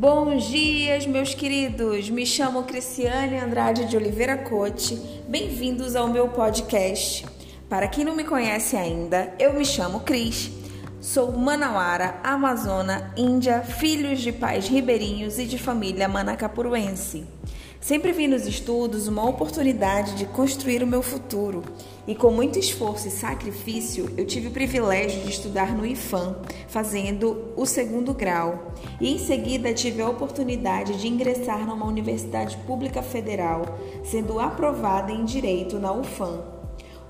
Bons dias, meus queridos. Me chamo Cristiane Andrade de Oliveira Cote. Bem-vindos ao meu podcast. Para quem não me conhece ainda, eu me chamo Cris. Sou manauara, amazona, índia, filhos de pais ribeirinhos e de família manacapuruense. Sempre vi nos estudos uma oportunidade de construir o meu futuro e, com muito esforço e sacrifício, eu tive o privilégio de estudar no IFAM, fazendo o segundo grau. E em seguida tive a oportunidade de ingressar numa universidade pública federal, sendo aprovada em Direito na UFAM.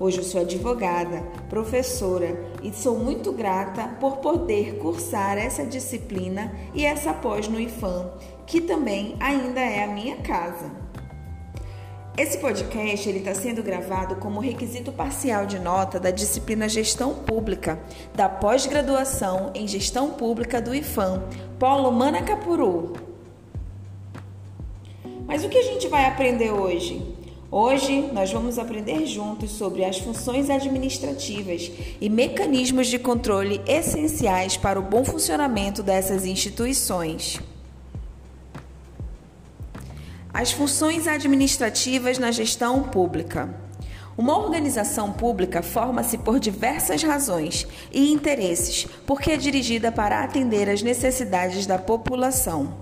Hoje eu sou advogada, professora e sou muito grata por poder cursar essa disciplina e essa pós no IFAM, que também ainda é a minha casa. Esse podcast ele está sendo gravado como requisito parcial de nota da disciplina Gestão Pública da pós-graduação em Gestão Pública do IFAM, Polo Manacapuru. Mas o que a gente vai aprender hoje? Hoje nós vamos aprender juntos sobre as funções administrativas e mecanismos de controle essenciais para o bom funcionamento dessas instituições. As funções administrativas na gestão pública. Uma organização pública forma-se por diversas razões e interesses, porque é dirigida para atender às necessidades da população.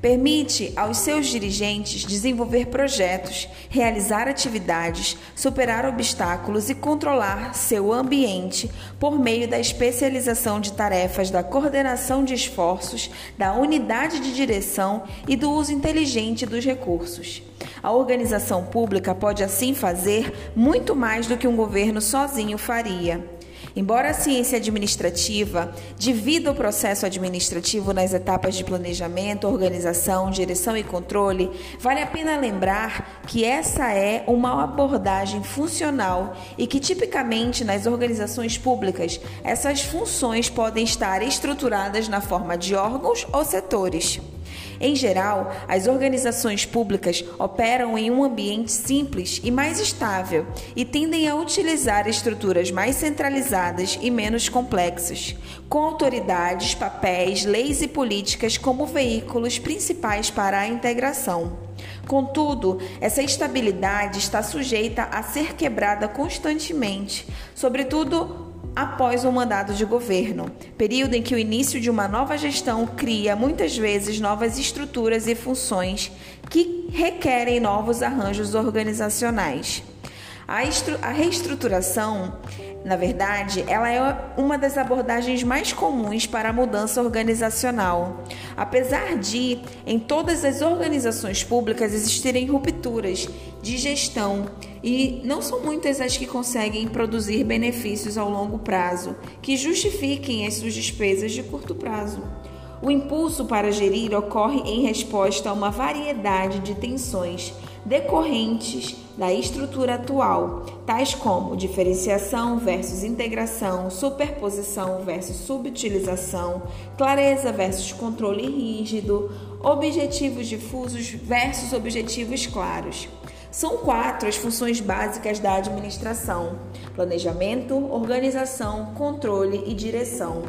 Permite aos seus dirigentes desenvolver projetos, realizar atividades, superar obstáculos e controlar seu ambiente por meio da especialização de tarefas da coordenação de esforços, da unidade de direção e do uso inteligente dos recursos. A organização pública pode assim fazer muito mais do que um governo sozinho faria. Embora a ciência administrativa divida o processo administrativo nas etapas de planejamento, organização, direção e controle, vale a pena lembrar que essa é uma abordagem funcional e que tipicamente nas organizações públicas essas funções podem estar estruturadas na forma de órgãos ou setores. Em geral, as organizações públicas operam em um ambiente simples e mais estável e tendem a utilizar estruturas mais centralizadas e menos complexas, com autoridades, papéis, leis e políticas como veículos principais para a integração. Contudo, essa estabilidade está sujeita a ser quebrada constantemente, sobretudo após o mandado de governo, período em que o início de uma nova gestão cria muitas vezes novas estruturas e funções que requerem novos arranjos organizacionais. A, reestruturação na verdade, ela é uma das abordagens mais comuns para a mudança organizacional. Apesar de, em todas as organizações públicas, existirem rupturas de gestão e não são muitas as que conseguem produzir benefícios ao longo prazo que justifiquem as suas despesas de curto prazo. O impulso para gerir ocorre em resposta a uma variedade de tensões decorrentes da estrutura atual, tais como diferenciação versus integração, superposição versus subutilização, clareza versus controle rígido, objetivos difusos versus objetivos claros. São quatro as funções básicas da administração: planejamento, organização, controle e direção.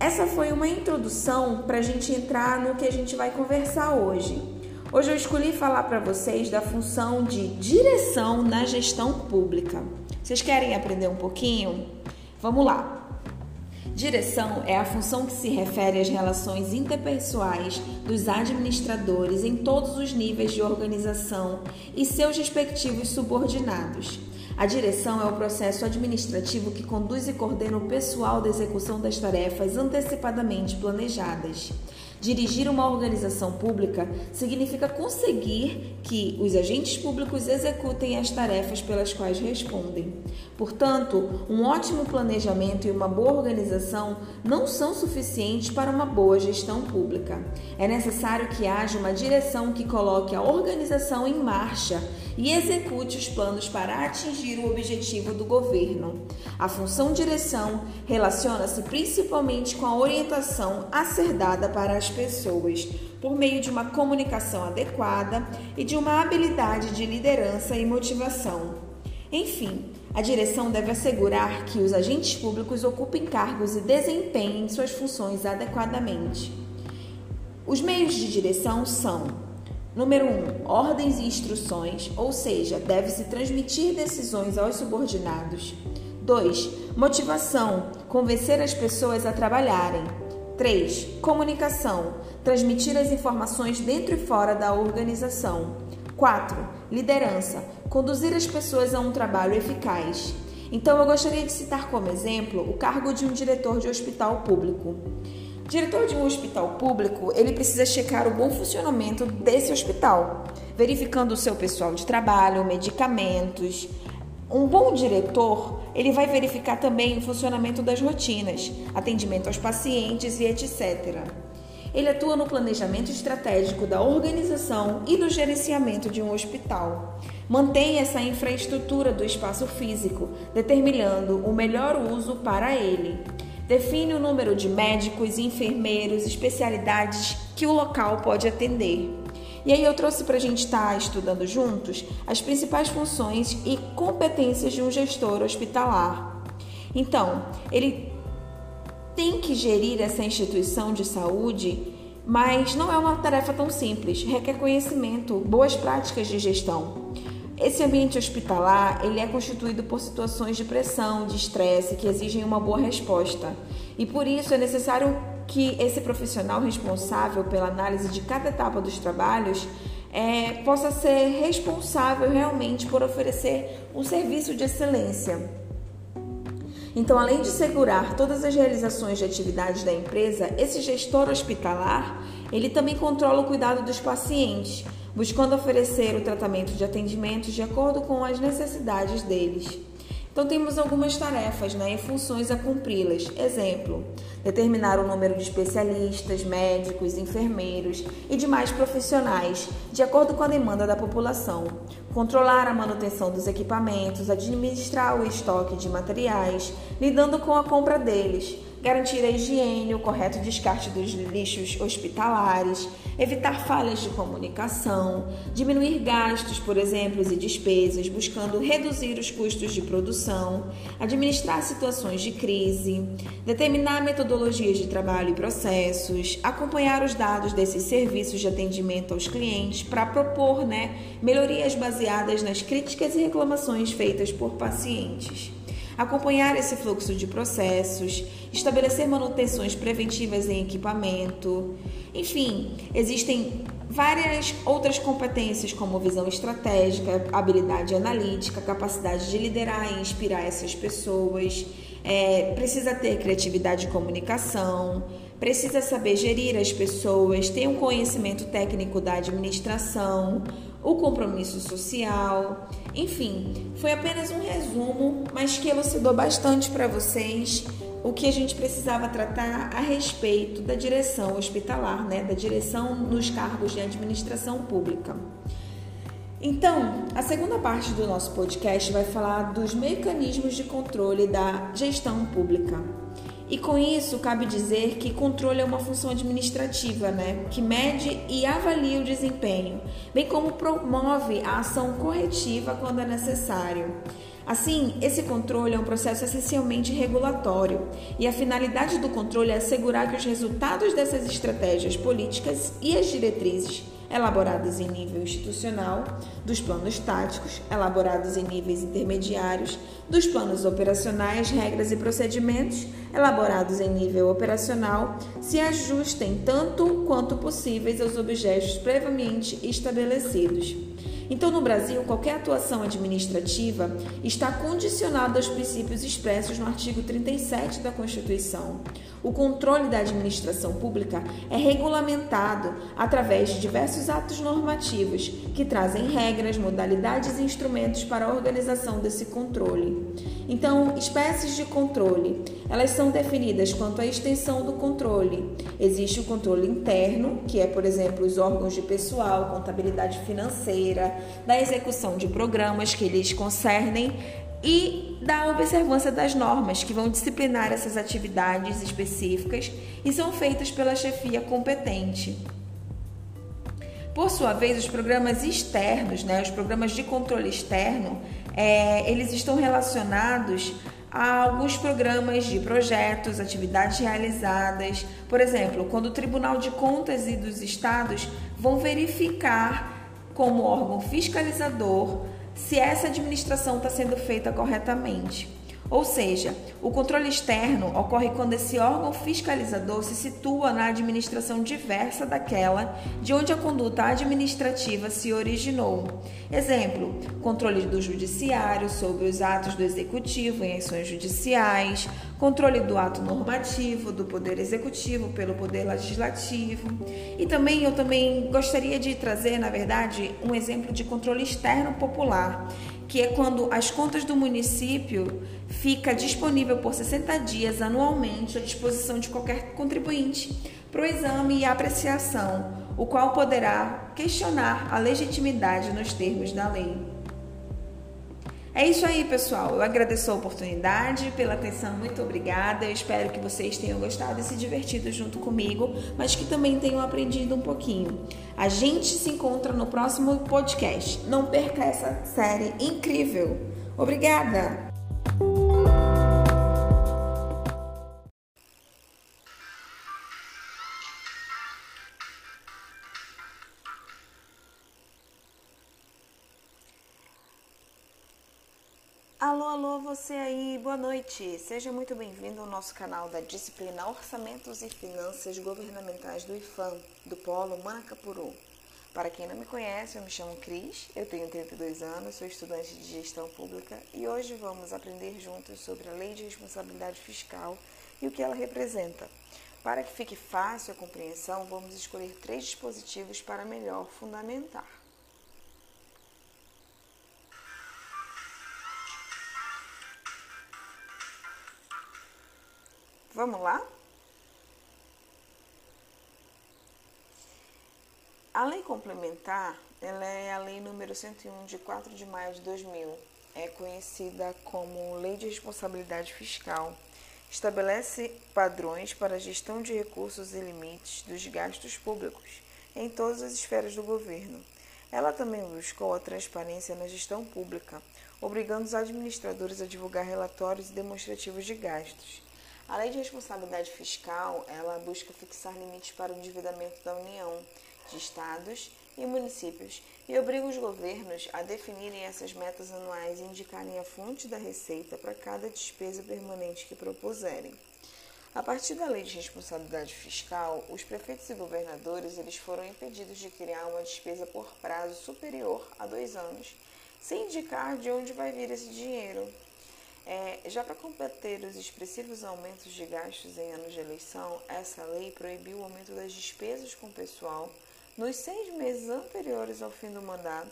Essa foi uma introdução para a gente entrar no que a gente vai conversar hoje. Hoje eu escolhi falar para vocês da função de direção na gestão pública. Vocês querem aprender um pouquinho? Vamos lá. Direção é a função que se refere às relações interpessoais dos administradores em todos os níveis de organização e seus respectivos subordinados. A direção é o processo administrativo que conduz e coordena o pessoal da execução das tarefas antecipadamente planejadas. Dirigir uma organização pública significa conseguir que os agentes públicos executem as tarefas pelas quais respondem. Portanto, um ótimo planejamento e uma boa organização não são suficientes para uma boa gestão pública. É necessário que haja uma direção que coloque a organização em marcha e execute os planos para atingir o objetivo do governo. A função direção relaciona-se principalmente com a orientação a ser dada para as pessoas, por meio de uma comunicação adequada e de uma habilidade de liderança e motivação. Enfim, a direção deve assegurar que os agentes públicos ocupem cargos e desempenhem suas funções adequadamente. Os meios de direção são: número 1, um, ordens e instruções, ou seja, deve-se transmitir decisões aos subordinados. 2. Motivação, convencer as pessoas a trabalharem. 3. Comunicação, transmitir as informações dentro e fora da organização. 4. Liderança, conduzir as pessoas a um trabalho eficaz. Então, eu gostaria de citar como exemplo o cargo de um diretor de hospital público. Diretor de um hospital público, ele precisa checar o bom funcionamento desse hospital, verificando o seu pessoal de trabalho, medicamentos. Um bom diretor, ele vai verificar também o funcionamento das rotinas, atendimento aos pacientes e etc. Ele atua no planejamento estratégico da organização e do gerenciamento de um hospital. Mantém essa infraestrutura do espaço físico, determinando o melhor uso para ele. Define o número de médicos, enfermeiros, especialidades que o local pode atender. E aí eu trouxe para a gente estar tá estudando juntos as principais funções e competências de um gestor hospitalar. Então, ele tem que gerir essa instituição de saúde, mas não é uma tarefa tão simples, requer conhecimento, boas práticas de gestão. Esse ambiente hospitalar, ele é constituído por situações de pressão, de estresse que exigem uma boa resposta. E por isso é necessário que esse profissional responsável pela análise de cada etapa dos trabalhos é, possa ser responsável realmente por oferecer um serviço de excelência. Então, além de segurar todas as realizações de atividades da empresa, esse gestor hospitalar, ele também controla o cuidado dos pacientes, buscando oferecer o tratamento de atendimentos de acordo com as necessidades deles. Então temos algumas tarefas né, e funções a cumpri-las. Exemplo, determinar o número de especialistas, médicos, enfermeiros e demais profissionais, de acordo com a demanda da população. Controlar a manutenção dos equipamentos, administrar o estoque de materiais, lidando com a compra deles garantir a higiene, o correto descarte dos lixos hospitalares, evitar falhas de comunicação, diminuir gastos, por exemplo, e despesas, buscando reduzir os custos de produção, administrar situações de crise, determinar metodologias de trabalho e processos, acompanhar os dados desses serviços de atendimento aos clientes para propor né, melhorias baseadas nas críticas e reclamações feitas por pacientes acompanhar esse fluxo de processos, estabelecer manutenções preventivas em equipamento. Enfim, existem várias outras competências como visão estratégica, habilidade analítica, capacidade de liderar e inspirar essas pessoas. É, precisa ter criatividade de comunicação, precisa saber gerir as pessoas, ter um conhecimento técnico da administração, o compromisso social. Enfim, foi apenas um resumo, mas que elucidou bastante para vocês o que a gente precisava tratar a respeito da direção hospitalar, né, da direção nos cargos de administração pública. Então, a segunda parte do nosso podcast vai falar dos mecanismos de controle da gestão pública. E com isso, cabe dizer que controle é uma função administrativa, né, que mede e avalia o desempenho, bem como promove a ação corretiva quando é necessário. Assim, esse controle é um processo essencialmente regulatório e a finalidade do controle é assegurar que os resultados dessas estratégias políticas e as diretrizes elaboradas em nível institucional, dos planos táticos, elaborados em níveis intermediários, dos planos operacionais, regras e procedimentos, elaborados em nível operacional, se ajustem tanto quanto possíveis aos objetos previamente estabelecidos. Então, no Brasil, qualquer atuação administrativa está condicionada aos princípios expressos no artigo 37 da Constituição. O controle da administração pública é regulamentado através de diversos atos normativos que trazem regras, modalidades e instrumentos para a organização desse controle. Então, espécies de controle, elas são definidas quanto à extensão do controle. Existe o controle interno, que é, por exemplo, os órgãos de pessoal, contabilidade financeira, da execução de programas que lhes concernem e da observância das normas que vão disciplinar essas atividades específicas e são feitas pela chefia competente. Por sua vez, os programas externos, né, os programas de controle externo, é, eles estão relacionados há alguns programas de projetos, atividades realizadas. Por exemplo, quando o Tribunal de Contas e dos Estados vão verificar como órgão fiscalizador se essa administração está sendo feita corretamente. Ou seja, o controle externo ocorre quando esse órgão fiscalizador se situa na administração diversa daquela de onde a conduta administrativa se originou. Exemplo: controle do judiciário sobre os atos do executivo em ações judiciais, controle do ato normativo do poder executivo pelo poder legislativo. E também eu também gostaria de trazer, na verdade, um exemplo de controle externo popular que é quando as contas do município fica disponível por 60 dias anualmente à disposição de qualquer contribuinte para o exame e apreciação, o qual poderá questionar a legitimidade nos termos da lei. É isso aí, pessoal. Eu agradeço a oportunidade, pela atenção, muito obrigada. Eu espero que vocês tenham gostado e se divertido junto comigo, mas que também tenham aprendido um pouquinho. A gente se encontra no próximo podcast. Não perca essa série incrível. Obrigada! Alô, alô, você aí, boa noite. Seja muito bem-vindo ao nosso canal da disciplina Orçamentos e Finanças Governamentais do IFAM, do Polo Manacapuru. Para quem não me conhece, eu me chamo Cris, eu tenho 32 anos, sou estudante de gestão pública e hoje vamos aprender juntos sobre a Lei de Responsabilidade Fiscal e o que ela representa. Para que fique fácil a compreensão, vamos escolher três dispositivos para melhor fundamentar. Vamos lá? A lei complementar, ela é a lei número 101 de 4 de maio de 2000. É conhecida como Lei de Responsabilidade Fiscal. Estabelece padrões para a gestão de recursos e limites dos gastos públicos em todas as esferas do governo. Ela também buscou a transparência na gestão pública, obrigando os administradores a divulgar relatórios e demonstrativos de gastos a lei de responsabilidade fiscal, ela busca fixar limites para o endividamento da União, de estados e municípios e obriga os governos a definirem essas metas anuais e indicarem a fonte da receita para cada despesa permanente que propuserem. A partir da lei de responsabilidade fiscal, os prefeitos e governadores eles foram impedidos de criar uma despesa por prazo superior a dois anos, sem indicar de onde vai vir esse dinheiro. É, já para combater os expressivos aumentos de gastos em anos de eleição, essa lei proibiu o aumento das despesas com pessoal nos seis meses anteriores ao fim do mandato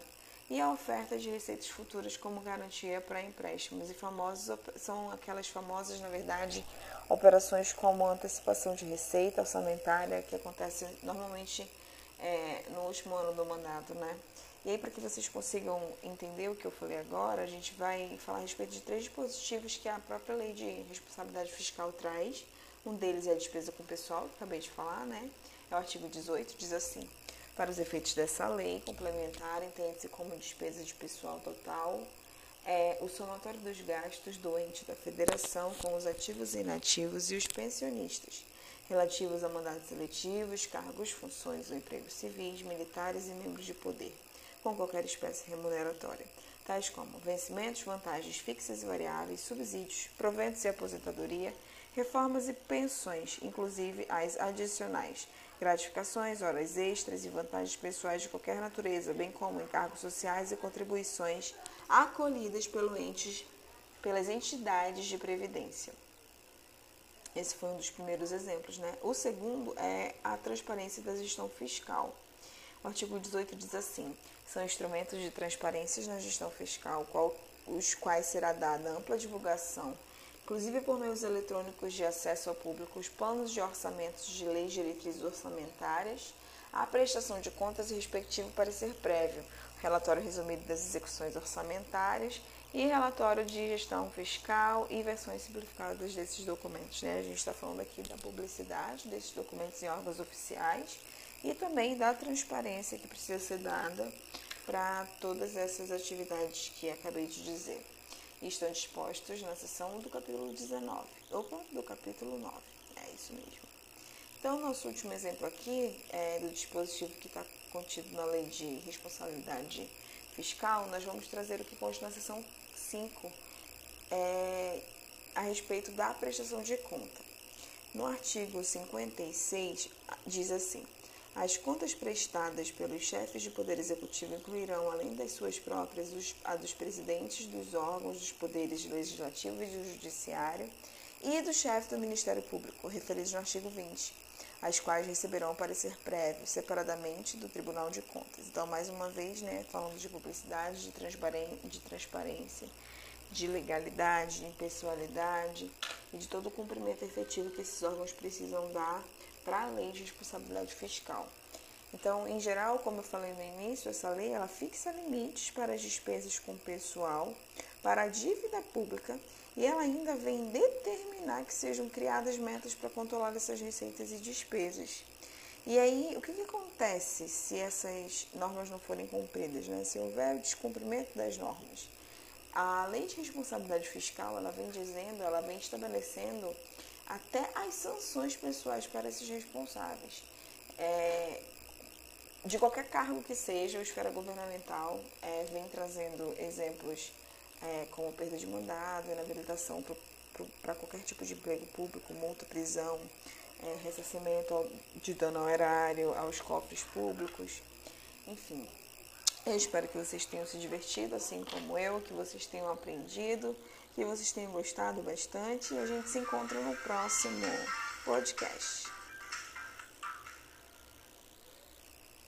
e a oferta de receitas futuras como garantia para empréstimos. E famosos, são aquelas famosas, na verdade, operações como antecipação de receita orçamentária, que acontece normalmente é, no último ano do mandato, né? E aí, para que vocês consigam entender o que eu falei agora, a gente vai falar a respeito de três dispositivos que a própria lei de responsabilidade fiscal traz. Um deles é a despesa com pessoal, que acabei de falar, né? É o artigo 18, diz assim: para os efeitos dessa lei complementar, entende-se como despesa de pessoal total é o somatório dos gastos do ente da federação com os ativos e inativos e os pensionistas, relativos a mandatos eletivos, cargos, funções ou empregos civis, militares e membros de poder com qualquer espécie remuneratória, tais como vencimentos, vantagens fixas e variáveis, subsídios, proventos e aposentadoria, reformas e pensões, inclusive as adicionais, gratificações, horas extras e vantagens pessoais de qualquer natureza, bem como encargos sociais e contribuições acolhidas pelo entes, pelas entidades de previdência. Esse foi um dos primeiros exemplos, né? O segundo é a transparência da gestão fiscal. O artigo 18 diz assim: são instrumentos de transparência na gestão fiscal, qual, os quais será dada ampla divulgação, inclusive por meios eletrônicos de acesso ao público, os planos de orçamentos de leis diretrizes orçamentárias, a prestação de contas e respectivo parecer prévio, relatório resumido das execuções orçamentárias e relatório de gestão fiscal e versões simplificadas desses documentos. Né? A gente está falando aqui da publicidade desses documentos em órgãos oficiais e também da transparência que precisa ser dada para todas essas atividades que acabei de dizer. estão dispostos na seção do capítulo 19. Opa, do capítulo 9. É isso mesmo. Então, nosso último exemplo aqui é do dispositivo que está contido na Lei de Responsabilidade Fiscal. Nós vamos trazer o que consta na seção 5 é, a respeito da prestação de conta. No artigo 56, diz assim: as contas prestadas pelos chefes de poder executivo incluirão, além das suas próprias, a dos presidentes dos órgãos dos poderes legislativo e do judiciário e do chefe do Ministério Público, referidos no artigo 20, as quais receberão parecer prévio, separadamente, do Tribunal de Contas. Então, mais uma vez, né, falando de publicidade, de, transparência, de legalidade, de impessoalidade e de todo o cumprimento efetivo que esses órgãos precisam dar para a lei de responsabilidade fiscal. Então, em geral, como eu falei no início, essa lei ela fixa limites para as despesas com pessoal, para a dívida pública e ela ainda vem determinar que sejam criadas metas para controlar essas receitas e despesas. E aí, o que, que acontece se essas normas não forem cumpridas, né? se houver descumprimento das normas? A lei de responsabilidade fiscal, ela vem dizendo, ela vem estabelecendo até as sanções pessoais para esses responsáveis. É, de qualquer cargo que seja, a esfera governamental é, vem trazendo exemplos é, como perda de mandado, inabilitação para qualquer tipo de emprego público, multa, prisão, é, ressarcimento de dano ao erário, aos cofres públicos, enfim. Eu espero que vocês tenham se divertido, assim como eu, que vocês tenham aprendido, que vocês tenham gostado bastante e a gente se encontra no próximo podcast.